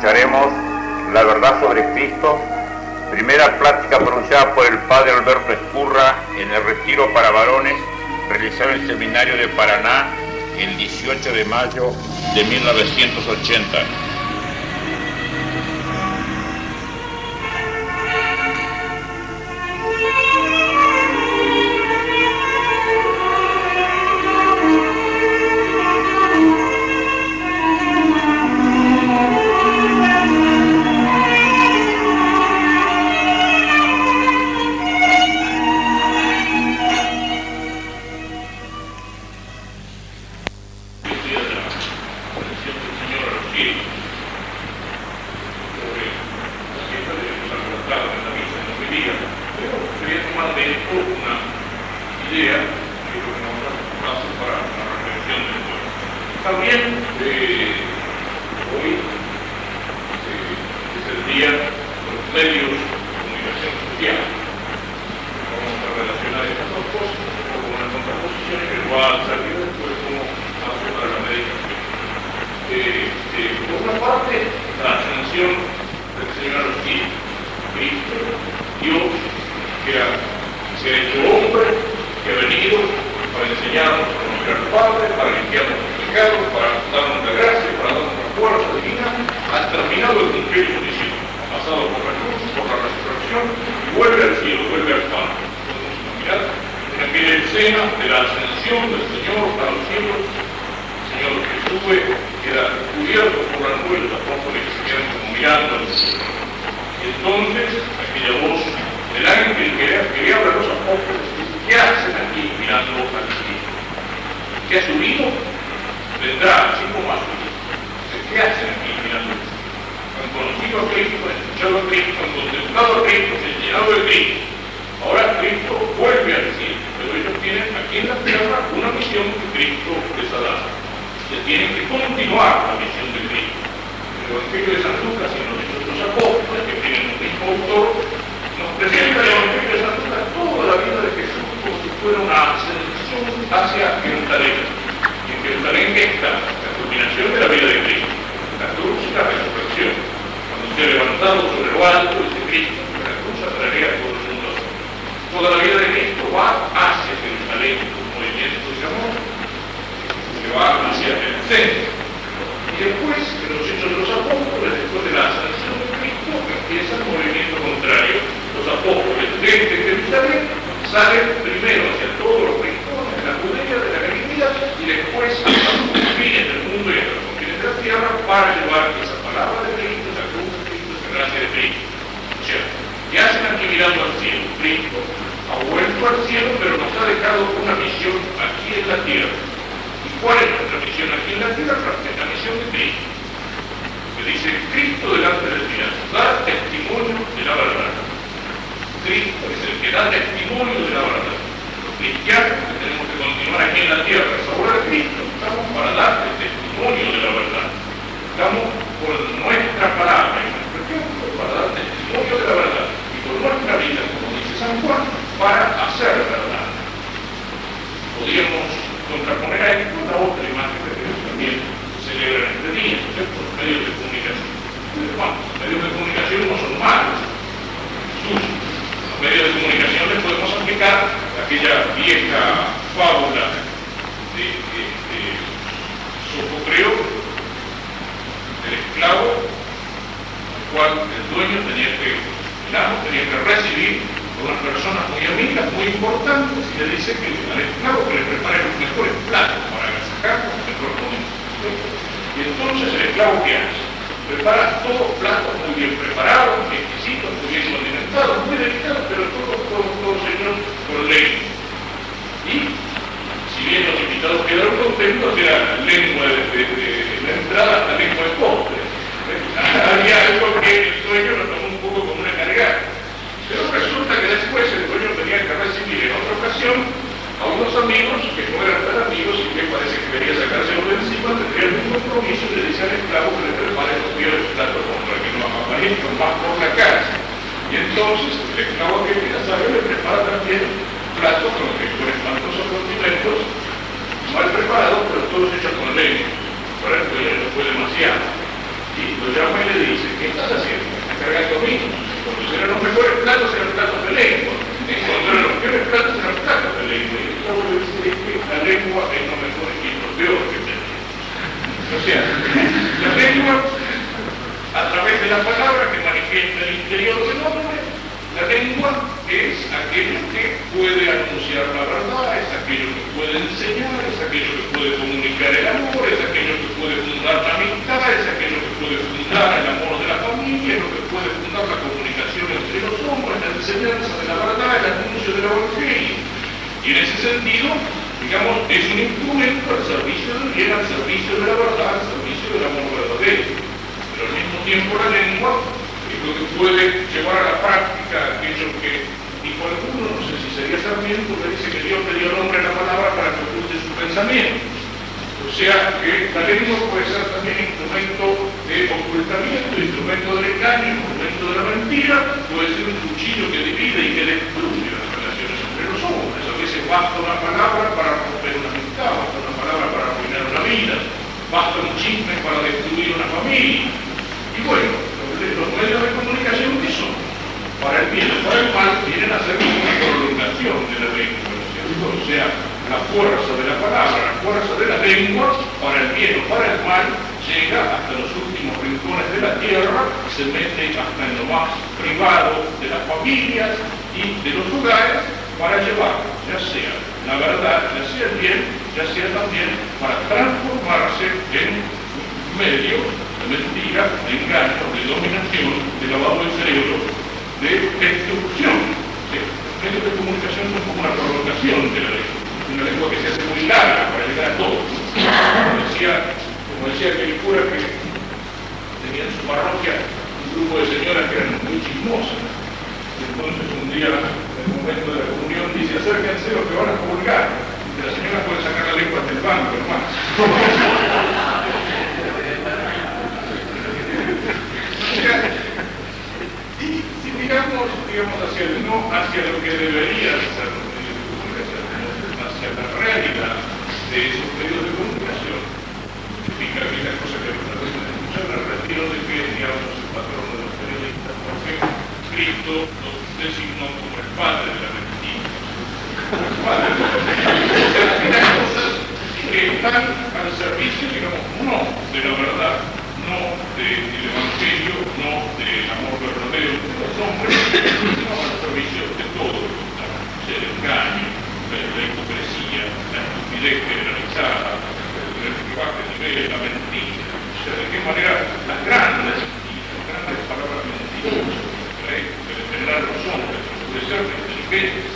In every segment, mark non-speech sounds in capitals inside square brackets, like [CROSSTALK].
escucharemos la verdad sobre Cristo, primera plática pronunciada por el padre Alberto Escurra en el retiro para varones realizado en el seminario de Paraná el 18 de mayo de 1980. verbal de Cristo, que acusa tarea por el mundo. Toda la vida de Cristo va hacia Jerusalén, un movimiento de amor, que va hacia el centro. Y después, en los hechos de los apóstoles, después de la ascensión de Cristo, empieza el movimiento contrario. Los apóstoles desde Jerusalén salen primero hacia todos los rincones la Judea, de la Galilea, y después hasta los confines del mundo y hasta los confines de la tierra para llevar esa palabra de mirando al cielo, Cristo ha vuelto al cielo, pero nos ha dejado una misión aquí en la tierra. ¿Y cuál es nuestra misión aquí en la tierra? La misión de Cristo. Que dice, Cristo delante del Dios, da testimonio de la verdad. Cristo es el que da testimonio de la verdad. Los cristianos que tenemos que continuar aquí en la tierra, es obra de Cristo, estamos para dar testimonio de la verdad. Estamos por nuestra palabra nuestra vida, como dice San Juan, para hacer verdad. Podríamos contraponer a esto la otra imagen que también celebran este día, por medios de comunicación. Bueno, los medios de comunicación no son malos, Los medios de comunicación les podemos aplicar aquella vieja fábula muy importante si le dice que le daré claro que le prepare los mejores platos para agasajar mejor Y entonces el esclavo que hace, prepara todos platos muy bien preparados, exquisitos, muy bien alimentados, muy delicados, pero todos, todos, todos ellos con lengua. Y si bien los invitados quedaron contentos, era lengua de, la entrada hasta lengua de postre. ¿Eh? [LAUGHS] a unos amigos que no eran tan amigos y que parece que quería sacarse uno de encima, tendrían un compromiso de decir al esclavo que le prepare los pies platos contra que no aparezca más por la cara. Y entonces el esclavo que ya sabe le prepara también platos con los que corresponden los condimentos mal preparados, pero todos hechos con leña. Por ejemplo, no fue demasiado. Y lo llama y le dice, ¿qué estás haciendo? Cargando a. Porque eran los mejores platos, eran platos de lengua. La lengua es lo mejor y los peores que la lengua. O sea, la lengua, a través de la palabra que manifiesta el interior del hombre, la lengua es aquello que puede anunciar la verdad, es aquello que puede enseñar, es aquello que puede comunicar el amor, es aquello que puede fundar la amistad, es aquello que puede fundar enseñanza de la verdad, el anuncio del evangelio. Y en ese sentido, digamos, es un instrumento al servicio del bien, al servicio de la verdad, al servicio del amor verdadero. Pero al mismo tiempo la lengua es lo que puede llevar a la práctica aquello que dijo alguno, no sé si sería Sarmiento, que dice que Dios le dio nombre a la palabra para que oculte su pensamiento. O sea que la lengua puede ser también instrumento de ocultamiento, instrumento del engaño, instrumento de la mentira, puede ser un cuchillo que divide y que destruye las relaciones entre los hombres. A veces basta una palabra para romper una amistad, basta una palabra para arruinar una vida, basta un chisme para destruir una familia. Y bueno, los medios de comunicación que son para el bien o para el mal vienen a ser una prolongación de la lengua. O sea, la fuerza de la palabra, la fuerza de la lengua, para el bien o para el mal, llega hasta los últimos rincones de la tierra, se mete hasta en lo más privado de las familias y de los lugares para llevar, ya sea la verdad, ya sea el bien, ya sea también para transformarse en un medio de mentira, de engaño, de dominación, de lavado del cerebro, de destrucción. Los medios de comunicación son como una prolongación de la lengua, una lengua que se hace muy larga para llegar a todos. Como decía, como aquel cura que tenía en su parroquia un grupo de señoras que eran muy chismosas. Y entonces un día, en el momento de la comunión, dice, acérquense los que van a comulgar. Y la señora puede sacar la lengua hasta el banco, hermano. [LAUGHS] y si miramos, digamos, hacia el no, hacia lo que debería ser los medios de comunicación, hacia la realidad de esos medios de comunicación, significa que la cosa que nos escuchar el retiro de que, digamos, el patrón de los periodistas, porque Cristo nos designó como el padre de la mentira. El padre de la mentira. Las cosas que están al servicio, digamos, no de la verdad, no del Evangelio, no del amor verdadero de los hombres, sino al servicio de todo lo. El engaño, la hipocresía, la estupidez generalizada, el bajo nivel, la mentira. O sea, de qué manera las grandes mentiras, las grandes palabras mentirosas, ¿eh? que determinan los hombres, oscurecer la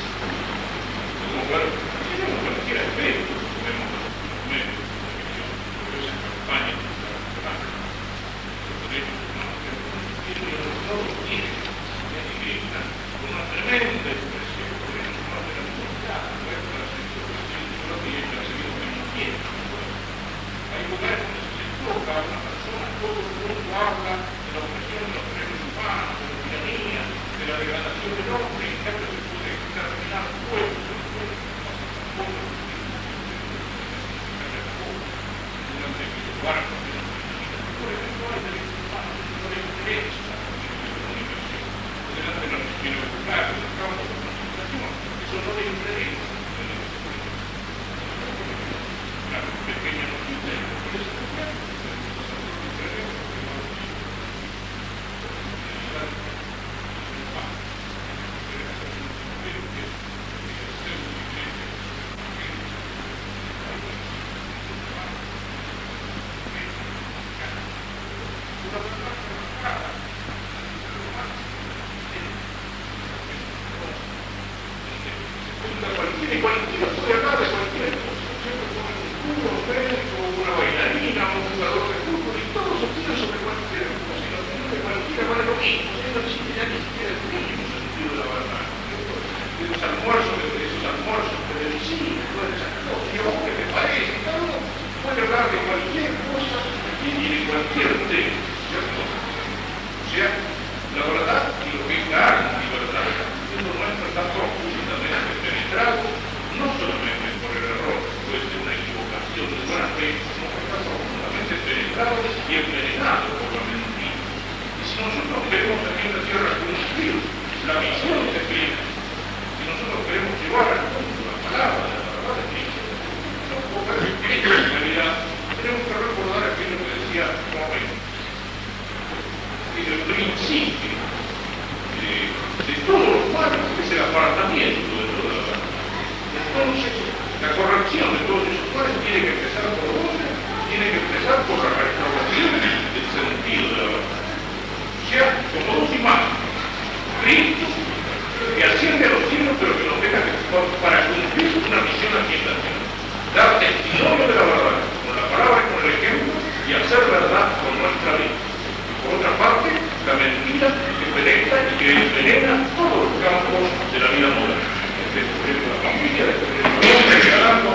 que venera todos los campos de la vida moderna, este desde la familia, desde el arte.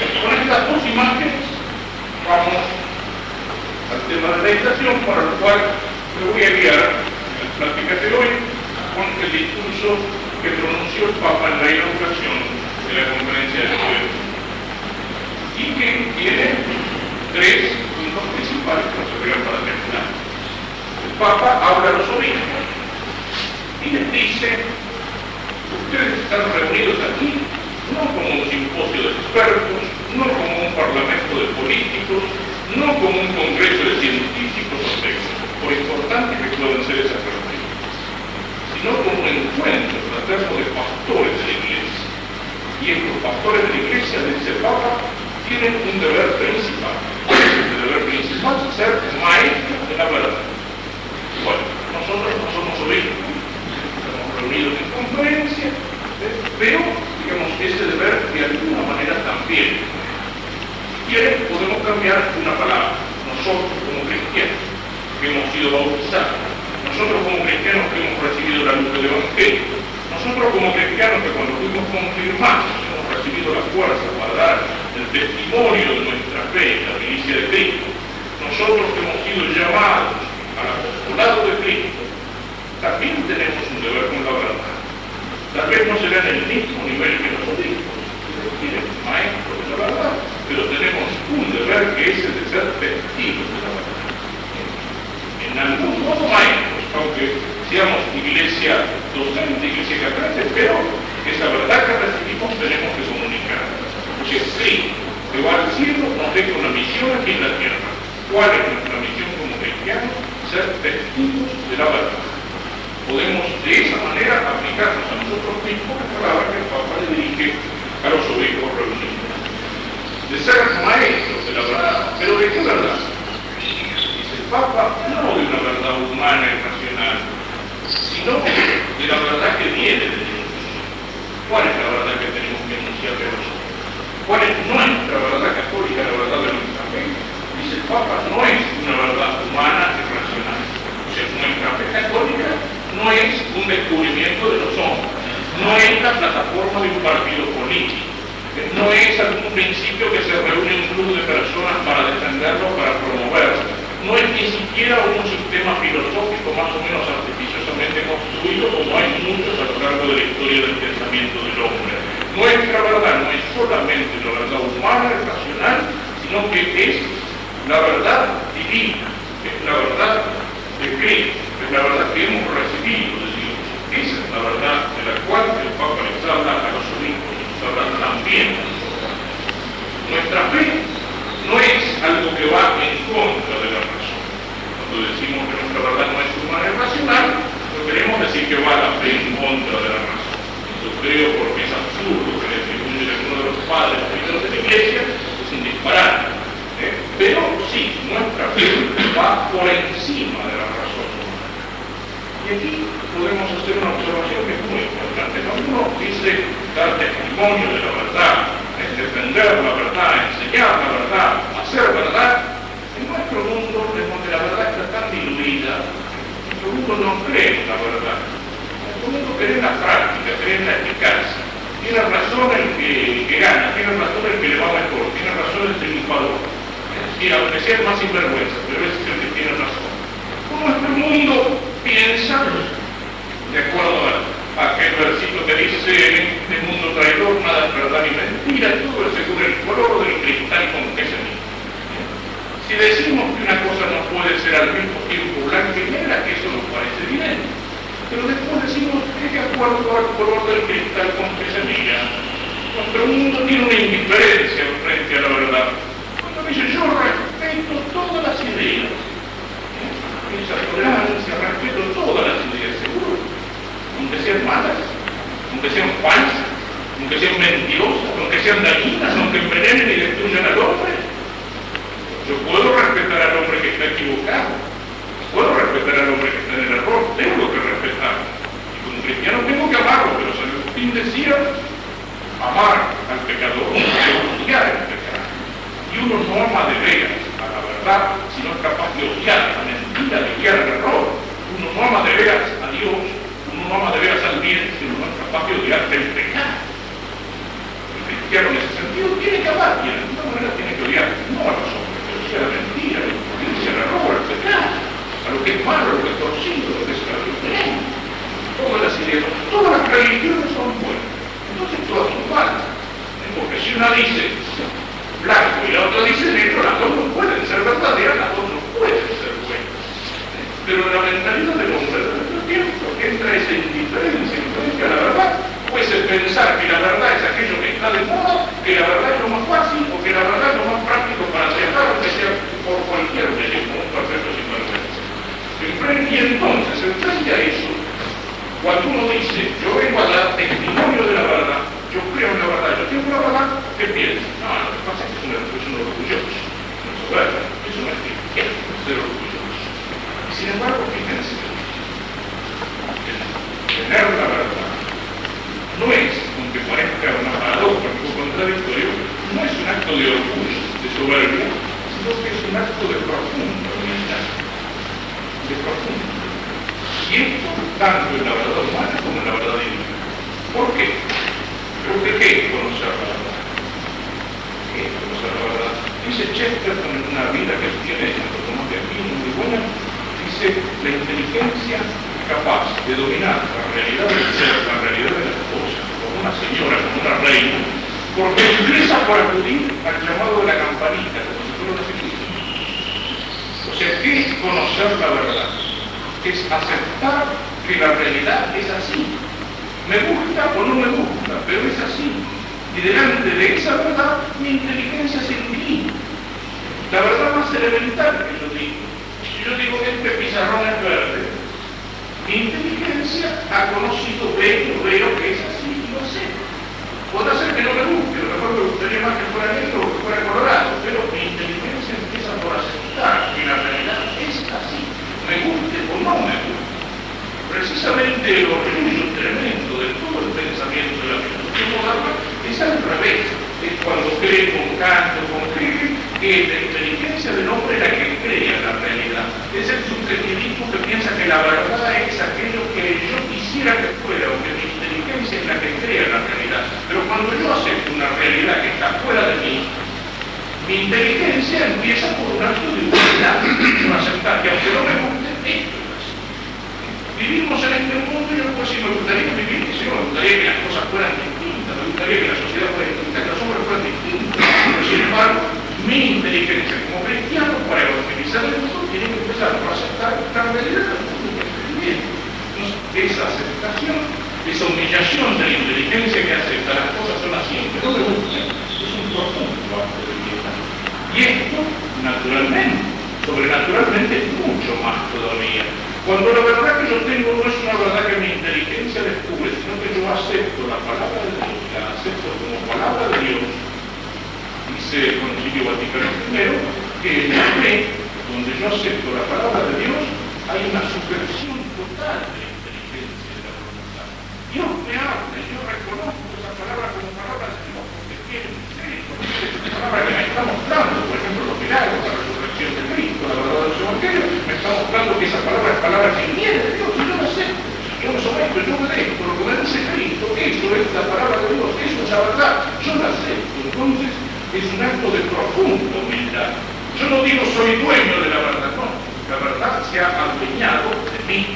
Este con estas dos imágenes vamos al tema de la estación, para lo cual me voy a guiar en las pláticas de hoy con el discurso que pronunció el Papa en la inauguración de la conferencia del pueblo y que tiene tres puntos principales que nos para terminar. El Papa habla a los obispos y les dice, ustedes están reunidos aquí no como un simposio de expertos, no como un parlamento de políticos, no como un congreso de científicos o técnicos, por importante que puedan ser esas reuniones, sino como un encuentro fraterno de pastores de la iglesia. Y estos pastores de la iglesia, dice el Papa, tienen un deber principal. El deber principal es ser maestros de la verdad. Bueno, nosotros no somos obispos, reunidos en conferencia, pero digamos, ese deber de alguna manera también. Si quieren, podemos cambiar una palabra. Nosotros como cristianos que hemos sido bautizados, nosotros como cristianos que hemos recibido la luz del Evangelio, nosotros como cristianos que cuando fuimos confirmados hemos recibido la fuerza para dar el testimonio de nuestra fe, la milicia de Cristo, nosotros que hemos sido llamados al apostolado de Cristo, también tenemos un deber con la verdad. Tal vez no será en el mismo nivel que los obispos, maestros de la verdad, pero tenemos un deber que es el de ser testigos de la verdad. En algún modo maestros, aunque seamos iglesia docente, iglesia católica, pero esa verdad que recibimos tenemos que comunicar. Porque Cristo, que va al cielo, nos deja una misión aquí en la tierra. ¿Cuál es nuestra misión como cristianos? Ser testigos de la verdad podemos de esa manera aplicarnos a nosotros mismos la palabra que el Papa le dirige a los obispos reunidos. De ser maestros de la verdad, pero ¿de qué verdad? Dice el Papa, no de una verdad humana y racional, sino de la verdad que viene de Dios. ¿Cuál es la verdad que tenemos que anunciar de nosotros? ¿Cuál es nuestra verdad católica, la verdad de nuestra fe? Dice el Papa, no es una verdad humana y racional. O nuestra fe católica no es un descubrimiento de los hombres, no es la plataforma de un partido político, no es algún principio que se reúne un grupo de personas para defenderlo, para promoverlo, no es ni siquiera un sistema filosófico más o menos artificiosamente construido como hay muchos a lo largo de la historia del pensamiento del hombre. Nuestra verdad no es solamente la verdad humana racional, sino que es la verdad divina, es la verdad de Cristo la verdad que hemos recibido de Dios. Esa es la verdad de la cual el Papa les habla a los obispos nos habla también a nosotros. Nuestra fe no es algo que va en contra de la razón. Cuando decimos que nuestra verdad no es humana y racional, no queremos decir que va la fe en contra de la razón. Yo creo porque es absurdo que le atribuye a uno de los padres de la iglesia, es un disparate. ¿eh? Pero sí, nuestra fe va por encima de la razón. Y aquí podemos hacer una observación que es muy importante. Cuando uno dice dar testimonio de la verdad, es defender la verdad, enseñar la verdad, hacer verdad, en nuestro mundo, en donde la verdad está tan diluida, nuestro mundo no cree en la verdad. Nuestro mundo cree en la práctica, cree en la eficacia. Tiene razón el que, el gana, tiene razón el que le va mejor, tiene razón el triunfador. Y aunque sea más sinvergüenza, pero es el que tiene razón. Como nuestro mundo piensa, de acuerdo a, aquel versículo que dice, en este mundo traidor nada es verdad ni mentira, todo es según el color del cristal con que se mira. Si decimos que una cosa no puede ser al mismo tiempo blanca y negra, que eso nos parece bien. Pero después decimos que de acuerdo al color del cristal con que se mira, nuestro mundo tiene una indiferencia frente a la verdad. Cuando dice yo respeto todas las ideas, esa tolerancia, respeto todas las ideas, seguro, aunque sean malas, aunque sean falsas, aunque sean mentirosas, aunque sean dañinas, aunque envenenen y destruyan al hombre. Yo puedo respetar al hombre que está equivocado, puedo respetar al hombre que está en el error, tengo que respetarlo. Y como cristiano tengo que amarlo, pero San Agustín decía, amar al pecador, odiar al pecado. Y uno no ama de veras a la verdad, sino es capaz de odiar a la vida de guerra, error. Uno no ama de veras a Dios, uno no ama de veras al bien, sino no es capaz de odiar el pecado. El cristiano en ese sentido tiene que amar y de alguna manera tiene que odiar, no a los hombres, pero sea la mentira, la injusticia, el error, el pecado, a lo que es malo, a lo que es torcido, a lo que es diferente. Todas las ideas, todas las religiones son buenas, entonces todas son malas. Porque si una dice, la inteligencia capaz de dominar la realidad del ser, la realidad de las cosas, como una señora, como una reina, porque empieza por acudir al llamado de la campanita, como si fuera una O sea, ¿qué es conocer la verdad? Es aceptar que la realidad es así, me gusta o no me gusta, pero es así. Y delante de esa verdad, mi inteligencia se inclina. La verdad más elemental que. Si yo digo que este pizarrón es verde, mi inteligencia ha conocido, ve, veo que es así y lo sé. Puede ser que no me guste, a lo mejor me gustaría más que fuera negro o que fuera colorado, pero mi inteligencia empieza por aceptar que la realidad es así, me guste o no me guste. Precisamente el orgullo tremendo de todo el pensamiento de la filosofía moderna es al revés. Es cuando cree con Kant con Hegel que la inteligencia del hombre es la que. Es el subjetivismo que piensa que la verdad es aquello que yo quisiera que fuera o que mi inteligencia es la que crea la realidad. Pero cuando yo acepto una realidad que está fuera de mí, mi inteligencia empieza por un acto de humildad, no aceptar que aunque no me guste, esto Vivimos en este mundo y yo pues si me gustaría vivir, si me gustaría que las cosas fueran distintas, me gustaría que la sociedad fuera distinta, que los hombres fueran distintos. Pero sin embargo, mi inteligencia como cristiano para evangelizar el mundo tiene que empezar por aceptar esta realidad esa aceptación, esa humillación de la inteligencia que acepta las cosas son así, aunque no es un profundo acto de piedad. Y esto, naturalmente, sobrenaturalmente, es mucho más todavía. Cuando la verdad que yo tengo no es una verdad que mi inteligencia descubre, sino que yo acepto la palabra de Dios, la acepto como palabra de Dios, dice el Concilio Vaticano I, que la fe, donde yo acepto la palabra de Dios, hay una supervisión total de la inteligencia de la voluntad. Dios me habla y yo reconozco esa palabra como palabra de Dios, porque tiene una palabra que me está mostrando, por ejemplo, los milagros, la resurrección de Cristo, la verdad de su evangelio, me está mostrando que esa palabra es palabra que viene de Dios, y yo no sé, yo no someto, yo me dejo, lo que me dice Cristo, eso es la palabra de Dios, eso es la verdad, yo la acepto, entonces es un acto de profunda humildad. Yo no digo soy dueño de la verdad, no, la verdad se ha adueñado de mí,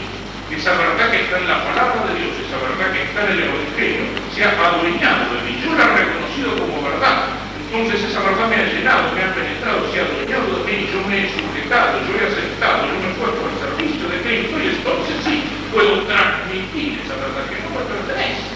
esa verdad que está en la palabra de Dios, esa verdad que está en el Evangelio, se ha adueñado de mí. Yo la he reconocido como verdad. Entonces esa verdad me ha llenado, me ha penetrado, se ha adueñado de mí, yo me he sujetado, yo he aceptado, yo me he puesto al servicio de Cristo y entonces sí puedo transmitir esa verdad que no me pertenece.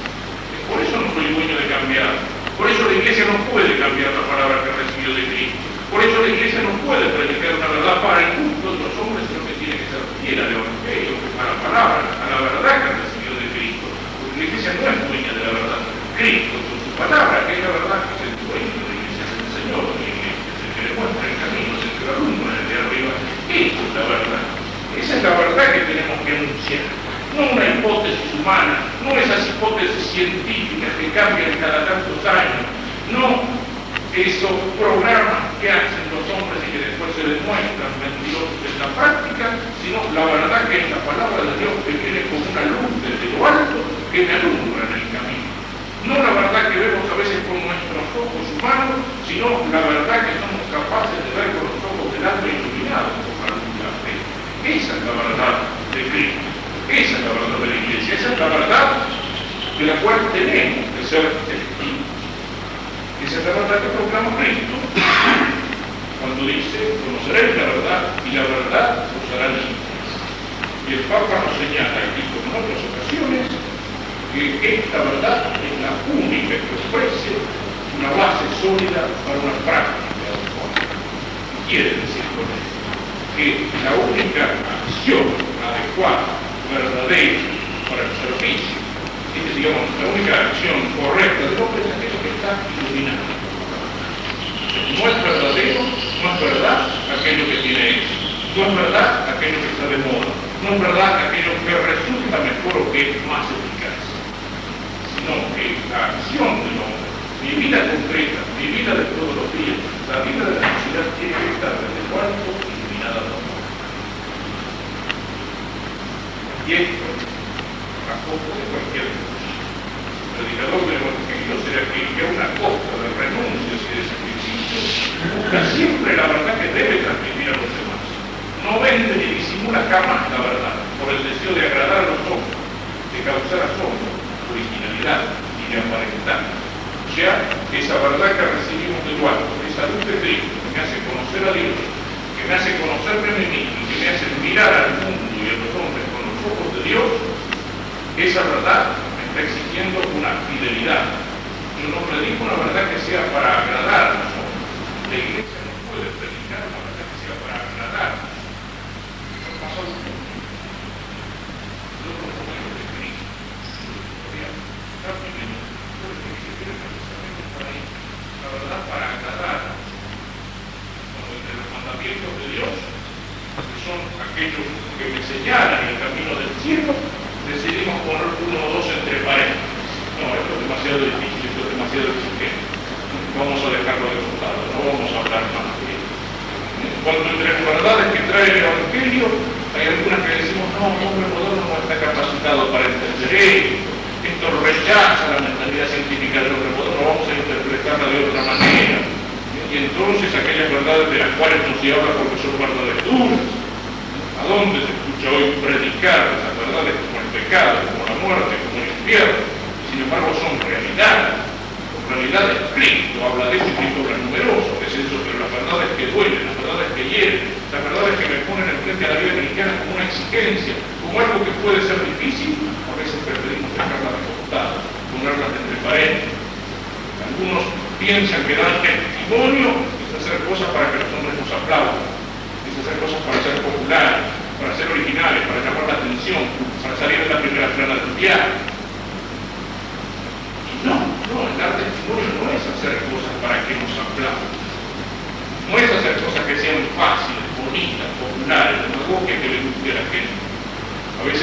Por eso no soy dueño de cambiar. Por eso la iglesia no puede cambiar la palabra que recibió de Cristo. Por eso la iglesia no puede predicar una verdad para el gusto de los hombres, sino que tiene que ser fiel al Evangelio, a la palabra, a la verdad que recibió de Cristo. Porque la iglesia no es dueña de la verdad. Cristo, con su palabra, que es la verdad que es el dueño de la iglesia, es el Señor, es el que le muestra el camino, es el que lo alumbra desde arriba. Esa es la verdad. Esa es la verdad que tenemos que anunciar. No una hipótesis humana, no esas hipótesis científicas que cambian cada tantos años, no esos programas que hacen los hombres y que después se demuestran mentirosos en la práctica, sino la verdad que es la palabra de Dios que viene como una luz desde lo alto que me alumbra en el camino. No la verdad que vemos a veces con nuestros ojos humanos, sino la verdad que somos capaces de ver con los ojos del alma iluminado por la luz de la fe. Esa es la verdad de Cristo. Esa es la verdad de la iglesia. Esa es la verdad de la cual tenemos que ser testigos. Esa es la verdad que proclama Cristo cuando dice, conoceréis la verdad y la verdad os hará libres. Y el Papa nos señala aquí como en otras ocasiones que esta verdad es la única que ofrece una base sólida para una práctica de Quiere decir con esto que la única acción adecuada, verdadera para el servicio, es, digamos, la única acción correcta del hombre es aquello que está iluminado. No es verdadero, verdad aquello que tiene éxito, no es verdad aquello que está de moda, no es verdad aquello que resulta mejor o que es más eficaz, sino que la acción del hombre, mi vida concreta, mi vida de todos los días, la vida de la sociedad tiene que estar desde el cuarto iluminada por Y esto, a costa de cualquier cosa. El predicador del Evangelio será que a una costa de renuncias y de busca siempre la verdad que debe transmitir a los demás. No vende ni disimula jamás la verdad por el deseo de agradar a los hombres, de causar asombro, originalidad y de aparentar. Sea, esa verdad que recibimos de alto, esa luz de Cristo que me hace conocer a Dios, que me hace conocerme a mí mismo, que me hace mirar al mundo y a los hombres ojos de Dios, esa verdad me está exigiendo una fidelidad. Yo no predico una verdad que sea para agradar a los hombres. La iglesia no puede predicar una verdad que sea para agradar. Eso pasa un mundo. Yo no puedo de Cristo. Está primero, porque quiere precisamente para ahí. La verdad para agradar. Cuando entre los mandamientos de Dios, que son aquellos que me señalan el camino del cielo, decidimos poner uno o dos entre paredes. No, esto es demasiado difícil, esto es demasiado exigente. Vamos a dejarlo de costado, no vamos a hablar más de él. Cuando entre las verdades que trae el Evangelio, hay algunas que decimos, no, un hombre moderno no está capacitado para entender esto. Esto rechaza la mentalidad científica del hombre moderno, vamos a interpretarla de otra manera. Y entonces aquellas verdades de las cuales no se habla porque son verdades duras, ¿A dónde se escucha hoy predicar esas verdades como el pecado, como la muerte, como el infierno? Sin embargo, son realidades. Realidades, Cristo habla de eso y Cristo habla numeroso, que es eso, pero las verdades que duelen, las verdades que hieren, las verdades que me ponen enfrente a la vida cristiana como una exigencia, como algo que puede ser difícil, a veces preferimos dejarlas de costado, ponerlas entre paredes. Algunos piensan que dar testimonio es hacer cosas para que los hombres nos aplaudan hacer cosas para ser populares, para ser originales, para llamar la atención, para salir de la primera plana del viaje. No, no, el dar testimonio no es hacer cosas para que nos aplaudan. No es hacer cosas que sean fáciles, bonitas, populares, que que le guste a la gente.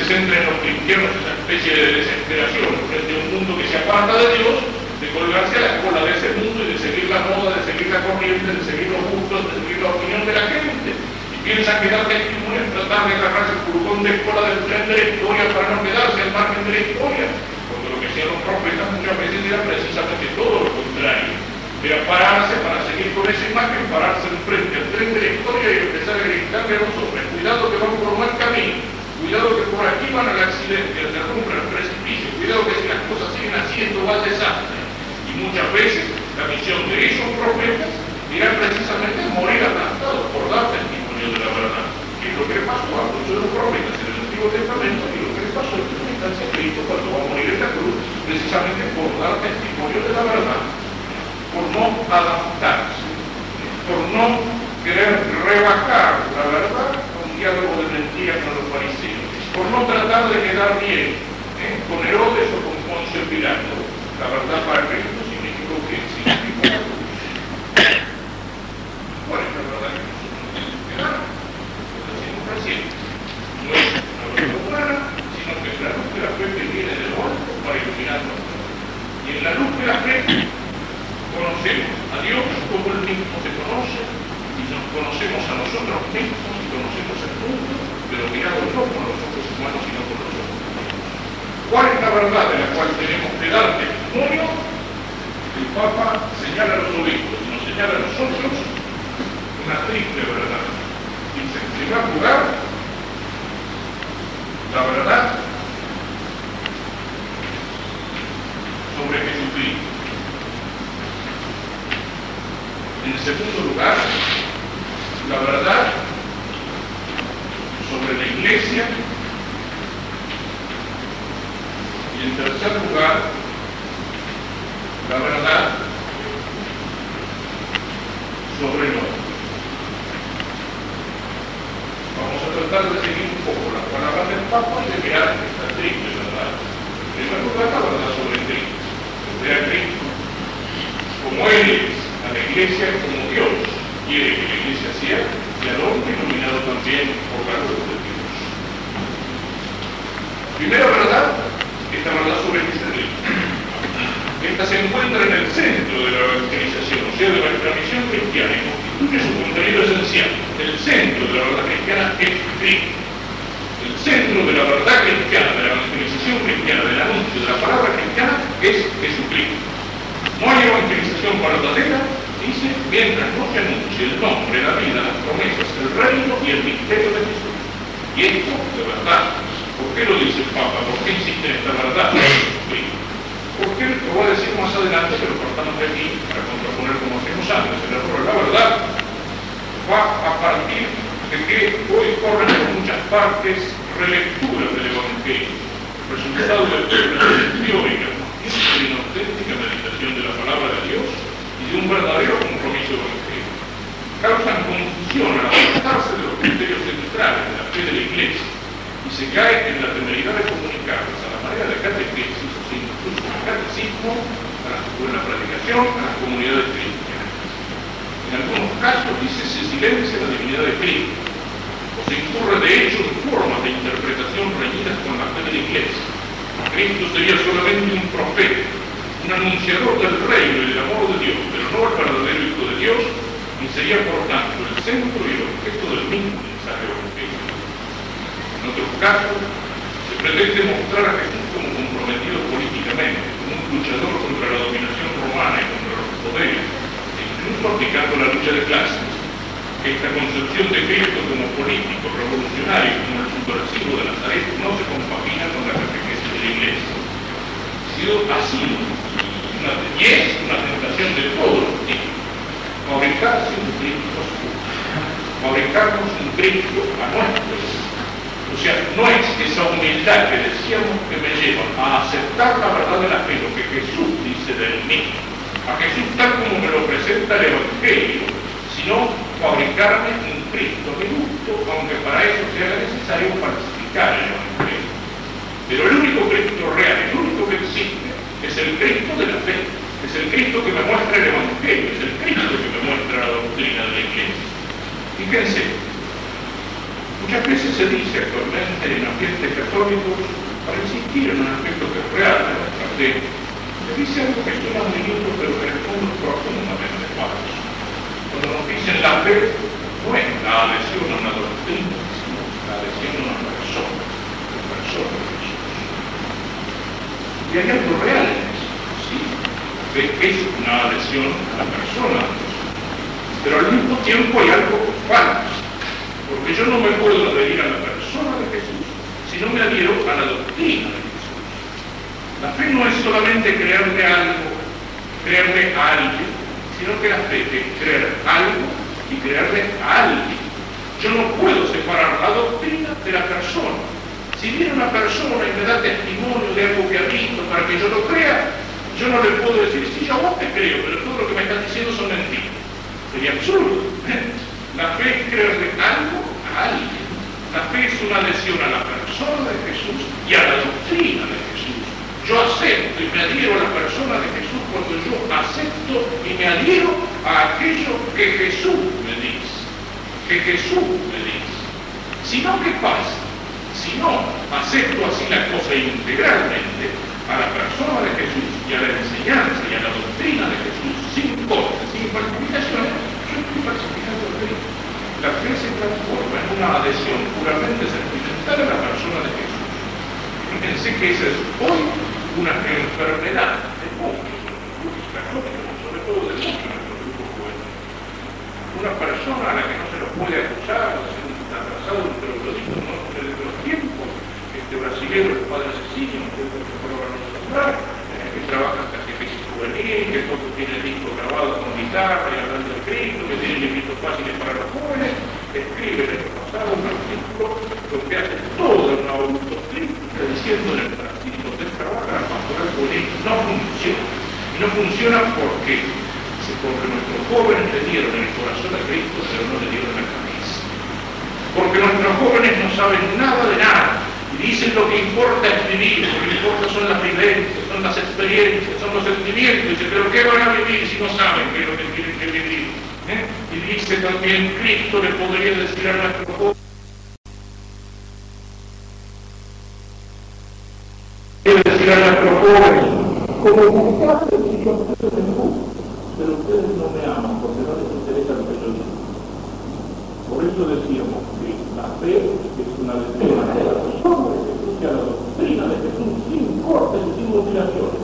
A veces entra en los cristianos esa especie de desesperación frente a un mundo que se aparta de Dios, de colgarse a la cola de ese mundo y de seguir la moda, de seguir la corriente, de seguir los gustos, de seguir la opinión de la gente piensa que dar testimonio es tratar de agarrarse el furgón de escuela del tren de la historia para no quedarse al margen de la historia. Porque lo que hacían los profetas muchas veces era precisamente todo lo contrario. Era pararse para seguir con esa imagen, pararse enfrente al tren de la historia y empezar a gritarle a los hombres, cuidado que van por un mal camino, cuidado que por aquí van al accidente, al derrumbe, al precipicio, cuidado que si las cosas siguen haciendo va al desastre. Y muchas veces la misión de esos profetas era precisamente morir aplastados por dar testimonio de la verdad. Que es lo que pasó a muchos de los profetas en el Antiguo Testamento y lo que pasó en última instancia Cristo cuando va a morir en la cruz, precisamente por dar testimonio de la verdad, por no adaptarse, por no querer rebajar la verdad con diálogo de mentiras con los por no tratar de quedar bien ¿eh? con Herodes o con Ponce Pilato. La verdad para Cristo significó que significó ¿Cuál es la verdad que no es una verdad humana, sino que es la luz de la fe que viene de lo alto para iluminarnos. Y en la luz de la fe conocemos a Dios como Él mismo se conoce y nos conocemos a nosotros mismos y conocemos el mundo, pero mirado no con los ojos humanos, sino con los ojos ¿Cuál es la verdad de la cual tenemos que dar testimonio? El Papa señala a los obispos y nos señala a nosotros una triple verdad en primer lugar, la verdad En segundo lugar, la verdad sobre la iglesia. Y en tercer lugar, la verdad sobre el hombre. Vamos a tratar de seguir un poco las palabras del Papa y de mirar esta triple verdad. En primer lugar, la verdad sobre Cristo. Sobre a Cristo como Él es, a la iglesia como Dios quiere que la iglesia sea, y al hombre iluminado también por la luz de Dios. Primera verdad, esta verdad sobre el cristianismo. Esta se encuentra en el centro de la evangelización, o sea, de nuestra misión cristiana, y constituye su El centro de la verdad cristiana es Cristo. El centro de la verdad cristiana, de la evangelización cristiana, del anuncio de la palabra cristiana, es Jesucristo. No hay evangelización verdadera, dice, mientras no se anuncie el nombre, la vida, las promesas, el reino y el misterio de Jesús. Y esto de verdad. ¿Por qué lo dice el Papa? ¿Por qué insiste en esta verdad? Porque lo voy a decir más adelante, pero cortamos de aquí para contraponer como hacemos antes el error. La verdad hoy corren por muchas partes relecturas del Evangelio, resultado de la teórica, de una auténtica meditación de la palabra de Dios y de un verdadero compromiso evangélico. Causan confusión al apartarse de los criterios centrales de la fe de la Iglesia y se cae en la temeridad de comunicarlos a la manera de catequesis incluso el catecismo, a la, la predicación, a las comunidades cristianas. En algunos casos dice se silencia la divinidad de Cristo, incurre de hecho en formas de interpretación reñidas con la fe de la Iglesia. Cristo sería solamente un profeta, un anunciador del reino y del amor de Dios, pero no el verdadero Hijo de Dios, y sería por tanto el centro y el objeto del mismo mensaje evangélico. En otros casos, se pretende mostrar a Jesús como comprometido políticamente, como un luchador contra la dominación romana y contra los poderes, e incluso aplicando la lucha de clases. Esta concepción de Cristo como político, revolucionario, como el subversivo de Nazaret, no se compagina con la catequesis de la Iglesia. Sido así, y es una tentación de todos los tipos, fabricarse un Cristo fabricarnos un Cristo a nuestro o sea, no es esa humildad que decíamos que me lleva a aceptar la verdad de la fe, lo que Jesús dice de mí, a Jesús tal como me lo presenta el Evangelio, sino fabricarme un Cristo de gusto, aunque para eso sea necesario falsificar el Evangelio. Pero el único Cristo real, el único que existe, es el Cristo de la fe, es el Cristo que me muestra el Evangelio, es el Cristo que me muestra la doctrina de la Iglesia. Fíjense, Muchas veces se dice actualmente en ambientes católicos, para insistir en un aspecto que es real de nuestra fe, se dice algo que muy lindo, pero que es profundamente falso. Cuando nos dicen la fe, no es la adhesión a una doctrina, sino la adhesión a una persona, la persona de Jesús. Y hay algo real en eso, ¿sí? La fe es una adhesión a la persona de Jesús. Pero al mismo tiempo hay algo falso porque yo no me puedo adherir a la persona de Jesús, sino me adhiero a la doctrina de Jesús. La fe no es solamente creerle algo, creerle a alguien, sino que la fe es creer algo y creerle a alguien. Yo no puedo separar la doctrina de la persona. Si viene una persona y me da testimonio de algo que ha visto para que yo lo crea, yo no le puedo decir, sí, yo a vos te creo, pero todo lo que me estás diciendo son mentiras. Sería absurdo. La fe es creerle algo a alguien. La fe es una adhesión a la persona de Jesús y a la doctrina de Jesús. Yo acepto y me adhiero a la persona de Jesús cuando yo acepto y me adhiero a aquello que Jesús me dice. Que Jesús me dice. Si no, ¿qué pasa? Si no acepto así la cosa integralmente a la persona de Jesús y a la enseñanza y a la doctrina de Jesús, sin cortes, sin falsificaciones, yo estoy falsificando el Cristo la fe se transforma en una adhesión puramente sentimental a la persona de Jesús. Fíjense que esa es hoy una enfermedad de católicos, sobre todo de muchos de nuestros grupos jóvenes. Una persona a la que no se lo puede acusar de ser un atrasado entre los desde los tiempos, este brasileño, el padre asesino, que nombrar, que trabaja en catequesis juvenil, que todo tiene disco grabado con guitarra y hablando de Cristo fáciles para los jóvenes, escribe pasado un artículo donde hace toda una autocrítica diciendo en el Francisco de trabajar pastoral juvenil no funciona. Y no funciona porque, porque nuestros jóvenes le dieron el corazón a Cristo, pero no le dieron la cabeza. Porque nuestros jóvenes no saben nada de nada. Y dicen lo que importa es vivir, lo que importa son las vivencias, son las experiencias, son los sentimientos. Dice, pero ¿qué van a vivir si no saben qué es lo que tienen que vivir? ¿Eh? Y dice también, Cristo le podría decir a nuestros jóvenes, decir a nuestros jóvenes, como buscaste si yo ustedes me pero ustedes no me aman porque no les interesa lo que yo digo. Por eso decíamos que la fe es una defensa de los hombres que escucha la doctrina de Jesús sin cortes y sin mutilaciones.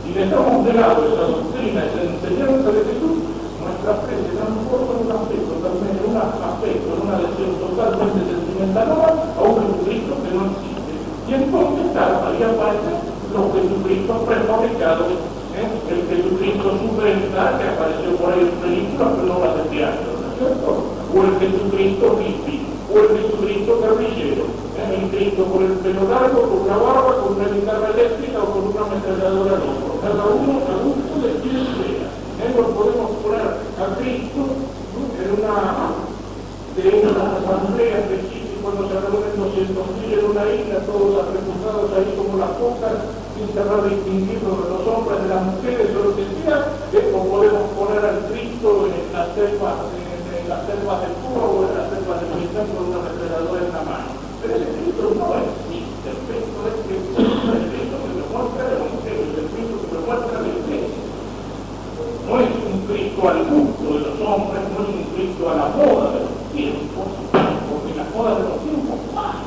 Si dejamos de lado esa doctrina, esa enseñanza de Jesús, nuestra fe se transforma en un aspecto, también en un aspecto, en una adhesión totalmente sentimental a un Jesucristo que no existe. Y entonces, claro, ahí aparecen los Jesucristos prefabricados, ¿eh? el Jesucristo superstar que apareció por ahí en películas, pero no de teatro, ¿no es cierto? O el Jesucristo hippie, o el Jesucristo guerrillero, ¿eh? el Cristo con el pelo largo, con una barba, con una guitarra eléctrica o con una ametralladora al hombro. Cada uno, cada uno de quien sea. ¿eh? Podemos poner a Cristo en una de una asamblea de cuando se reúnen 200.000 en una isla, todos los refugiados ahí como las focas, sin saber distinguirnos de los hombres, de las mujeres o lo que sea, o podemos poner al Cristo en las selvas, en, las selvas del Puro o en las selvas del Militán con una refrigeradora en la mano. Pero ese Cristo no existe, el Cristo es que el Cristo que me muestra el Evangelio, el Cristo que me muestra la iglesia. No es un Cristo al gusto de los hombres, no es un Cristo a la moda de los tiempos, moda de los tiempos pasa.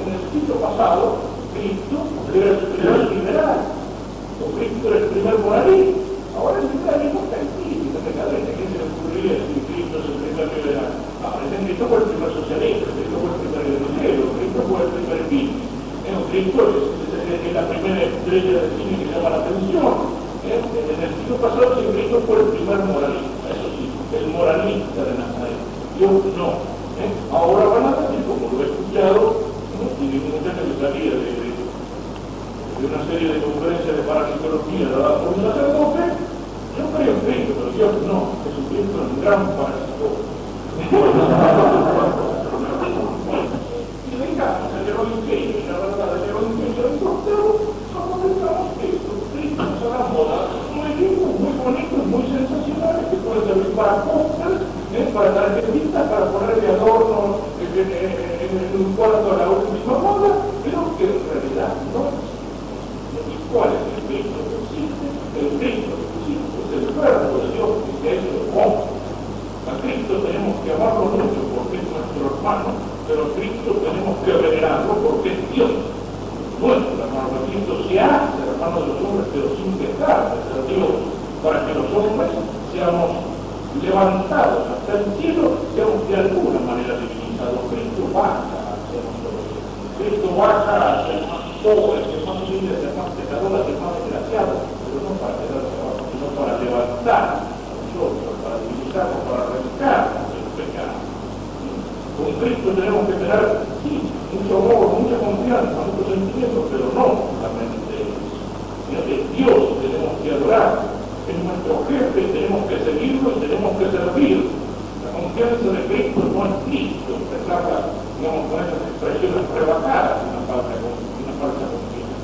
En el siglo pasado, Cristo era el primer liberal, o Cristo era el primer moralista. Ahora el liberalismo está en crisis, cabe que se le ocurriría decir Cristo es el primer liberal. Ahora Cristo fue el primer socialista, Cristo fue el primer guerrillero, Cristo fue el primer hippie. Cristo es, la primera estrella de cine que llama la atención. ¿eh? En el siglo pasado Cristo fue el primer moralista, eso sí, el moralista de Nazaret. Dios no. ¿eh? Ahora van a decir, como lo he escuchado, ¿no? y de un muchacho que salía de, de, de, una serie de conferencias de parapsicología dada por un sacerdote, yo creo en Cristo, pero Dios no, Jesucristo es un gran parapsicólogo. y vengamos al Evangelio, la verdad del Evangelio encontramos como pensamos esto, Cristo es una moda, muy lindo, muy bonito, muy sensacional, que puede servir para cosas, ¿eh? para tarjetitas, para ponerle adornos en, en, en, en, un cuarto a la última moda, pero que en realidad no ¿Y cuál es el Cristo que existe? El Cristo que existe es el verbo de Dios que es el hombre. A Cristo tenemos que amarlo mucho porque es nuestro hermano, pero a Cristo tenemos que venerarlo porque es Dios. Nuestro hermano Cristo se hace hermano de los hombres, pero sin dejar de ser Dios, para que los hombres seamos levantados hasta el cielo, seamos de alguna manera divinizados. Cristo baja hacia nosotros. Cristo baja hacia el más pobre, hacia el más humilde, hacia el más pecador, hacia el más desgraciado, pero no para quedarse abajo, sino para levantar a nosotros, para divinizarnos, para arrancarnos del pecado. Con Cristo que tener, sí, mucho amor, mucha confianza, muchos sentimientos, pero no solamente sino que Dios tenemos que adorar, es nuestro jefe, tenemos que seguirlo y tenemos que servir. La confianza de Cristo no es Cristo, empezar digamos, con esas expresiones rebajadas, una falsa, una falsa confianza.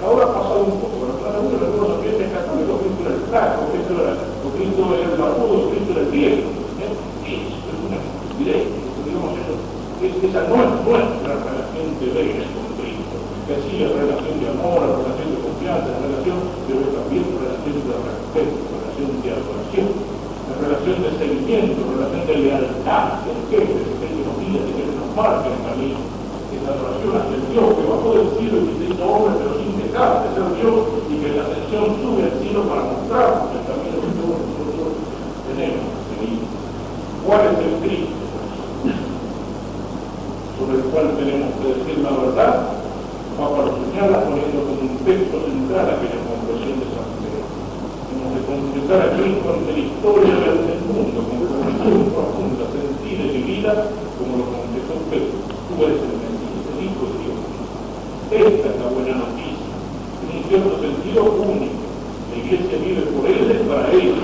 Ahora ha pasado un poco, pero para uno de los ambientes católicos, Cristo era el flaco, Cristo era, Cristo era el barbudo, Cristo era el viejo. ¿eh? Eso es una estupidez, digamos eso. Es, esa no es nuestra relación de veras con Cristo, que así es relación de amor, la relación de confianza, la relación de también relación de respeto, relación de adoración, la relación de seguimiento, la relación de lealtad, del jefe, de que nos guía, de que nos marque el camino, esa adoración hacia Dios que bajó del cielo y se hizo hombre, pero sin dejar de ser Dios, y que la ascensión sube al cielo para mostrarnos el camino que todos nosotros tenemos que. ¿Cuál es el? Sobre el cual tenemos que decir la verdad, lo señala poniendo como un texto central aquella confesión de San Pedro. Tenemos que confesar a Cristo ante la historia del mundo, con convicción profunda vida, como lo confesó Pedro. Tú eres el Mesías, el Hijo de Dios. Esta es la buena noticia, en un cierto sentido único. La iglesia vive por él y para ellos,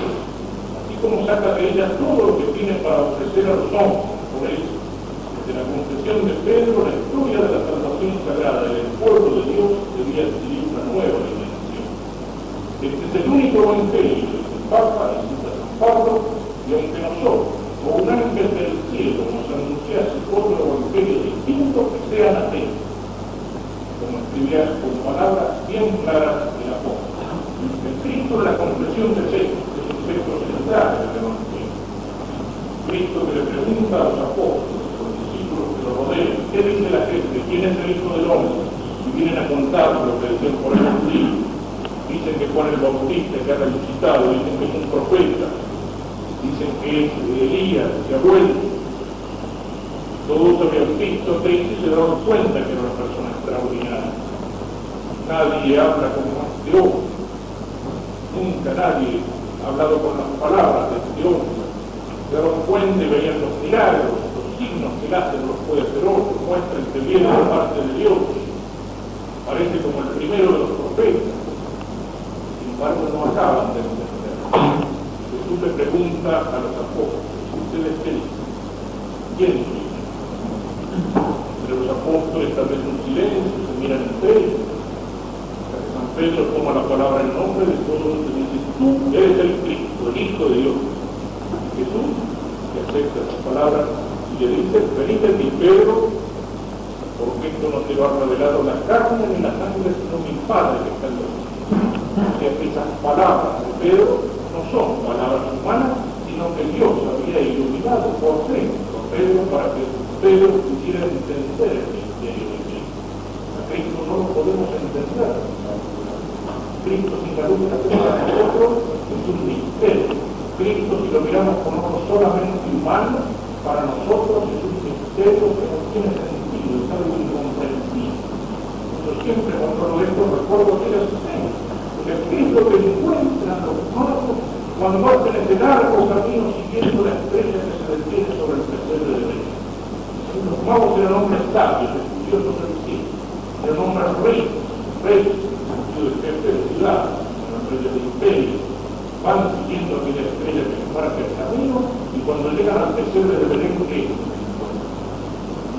así como saca de ella todo lo que tiene para ofrecer a los hombres. Por eso, la de Pedro, la historia de la salvación sagrada del pueblo de Dios debía adquirir una nueva dimensión. Este es el único evangelio que el Papa y San Pablo, y aunque nosotros, o un ángel del cielo, nos anunciase otro evangelio distinto, que sean atentos como escribía con palabras bien claras el apóstol. El Cristo de la confesión de fe es un texto central del Evangelio. Cristo que le pregunta a los apóstoles, a los discípulos que lo rodean, ¿qué dice es el Hijo del Hombre? Y vienen a contar lo que decían por el libro. Dicen que Juan el Bautista que ha resucitado, dicen que es un profeta, dicen que es Elías, que ha vuelto. Todos habían visto a Cristo y se daban cuenta que era una persona extraordinaria. Nadie habla como este hombre. Nunca nadie ha hablado con las palabras de este hombre. Se daban cuenta y veían los milagros, no puede otro, muestran que viene de parte de Dios. Parece como el primero de los profetas. Sin embargo, no acaban de entender. Jesús le pregunta a los apóstoles, ¿ustedes qué dicen? ¿Quién es? Pero los apóstoles vez un silencio, se miran entre ellos. San Pedro toma la palabra en nombre de todos y dice, tú eres el Cristo, el Hijo de Dios. Jesús, que acepta esa palabra, y le dice, venid en mi Pedro, porque esto no te lo ha revelado la carne ni la sangre, sino mi Padre que está en los cielos. Que esas palabras de Pedro no son palabras humanas, sino que Dios había iluminado por a Pedro para que Pedro pudiera entender el misterio de Cristo. A Cristo no lo podemos entender. Cristo sin la luz de fe nosotros es un misterio. Cristo si lo miramos con ojos solamente humanos, para nosotros es un misterio que no tiene sentido, es algo incomprensible. Yo siempre cuando lo esto recuerdo que era así. Porque Cristo que encuentra los muertos cuando muerten ese largo camino siguiendo la estrella que se detiene sobre el pesebre de Belén. Los magos eran hombres sabios, estudiosos del cielo, eran hombres ricos, reyes, de jefe de ciudad, eran reyes de imperio, van siguiendo aquella estrella que marca el camino cuando llegan al pesebre de Belén, ¿qué?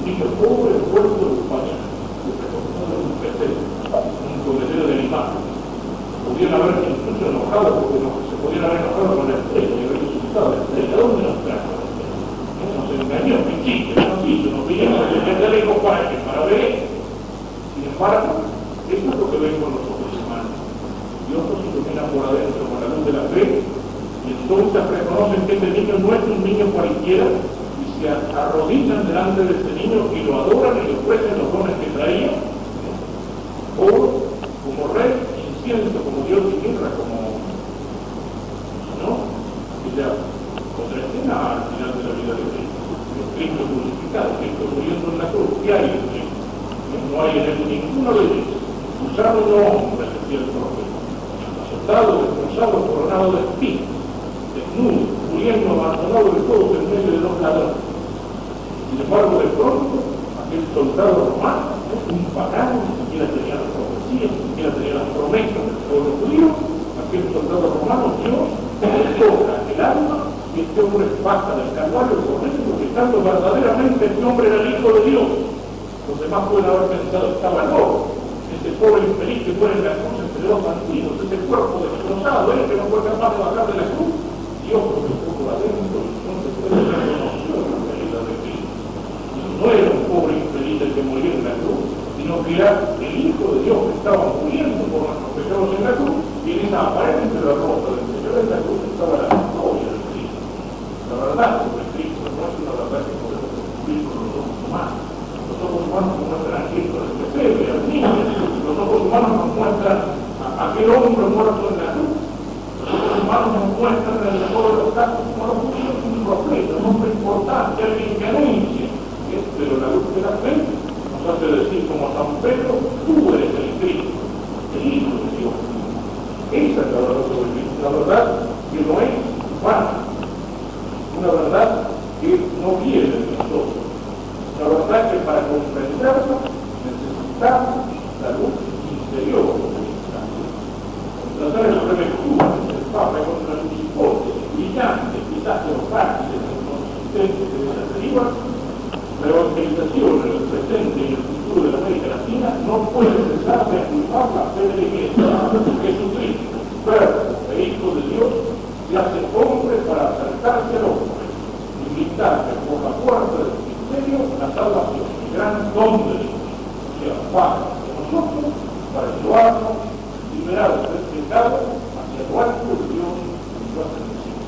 Niño pobre, pañal, recostado en un pesebre, un comedero de animales. Podrían haber incluso enojado porque no, se podrían haber enojado con la estrella y haber resucitado la estrella. ¿Dónde nos trajo la estrella? Nos engañó, chiste, nos hizo, nos a defender lejos para que para ver. Sin embargo, eso es lo que ven con los ojos humanos. Dios nos ilumina por adentro con la luz de la fe entonces reconocen que este niño no es un niño cualquiera y se arrodillan delante de este niño y lo adoran y le ofrecen los dones que traía. Oro como rey, incienso como Dios y tierra como ¿no? Y ya otra escena al final de la vida de Cristo. Cristo crucificado, Cristo muriendo en la cruz. ¿Qué hay en Cristo? No hay en él ninguno de ellos. Usado no hombre, decía el profeta. Azotado, destrozado, coronado de muriendo, de todos en medio de los ladrones. Sin embargo, de pronto, aquel soldado romano, un pagano, ni siquiera tenía las profecías, ni siquiera tenía las promesas del pueblo judío, aquel soldado romano, Dios, le toca el alma y este hombre pasa del caballo corriendo, gritando verdaderamente este hombre era el Hijo de Dios. Los demás pueden haber pensado estaba loco. Ese pobre infeliz que muere en la cruz entre dos bandidos, ese cuerpo destrozado, él que no fue capaz de bajar de la cruz, Dios lo que estuvo adentro, entonces puede reconoció la realidad de Cristo. No era un pobre infeliz el que murió en la cruz, sino que era el Hijo de Dios que estaba muriendo por nuestros pecados en la cruz, y en esa aparente derrota del Señor en la cruz estaba la victoria de Cristo. La verdad sobre Cristo no es una verdad que podemos descubrir con los ojos humanos. Los ojos humanos nos muestran a Cristo en el pesebre, al niño. Los ojos humanos nos muestran a aquel hombre muerto en la cruz. Los ojos humanos nos muestran en el mejor de los casos como los judíos un profeta, un hombre importante, alguien que anuncia. Pero la luz de la fe nos hace decir como San Pedro, tú eres el Cristo, el Hijo de Dios. Esa es la verdad sobre Cristo, la verdad que no es humana, una verdad que no viene de nosotros lectura del Papa contra sus hipótesis brillantes, quizás fáciles, consistentes de esas derivas, la evangelización en el presente y en el futuro de la América Latina no puede cesar de culpar la fe de la Iglesia. Jesucristo, verbo e Hijo de Dios, se hace hombre para acercarse al hombre, invitarle por la puerta del misterio la salvación, el don de sea de nosotros, para llevarnos, liberados del pecado, hacia lo alto de Dios y su ascensión.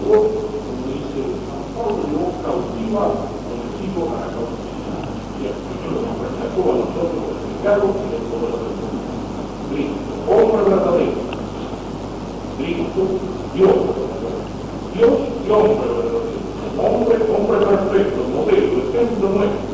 Yo, como dice San Pablo, yo cautiva consigo a la. Y el Señor nos a nosotros del pecado y del poder del mundo. Cristo, hombre verdadero. Cristo, Dios verdadero. Dios y hombre verdadero. Hombre, hombre perfecto, modelo, ejemplo nuestro.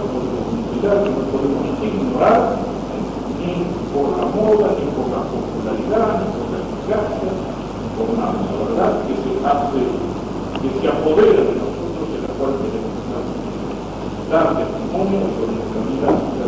que de no de de de de sobre podemos ignorar, ni por la moda, ni por la popularidad, ni por la eficacia, ni por. La verdad que se hace, que se apodera de nosotros en la cual tenemos que dar testimonio con nuestra vida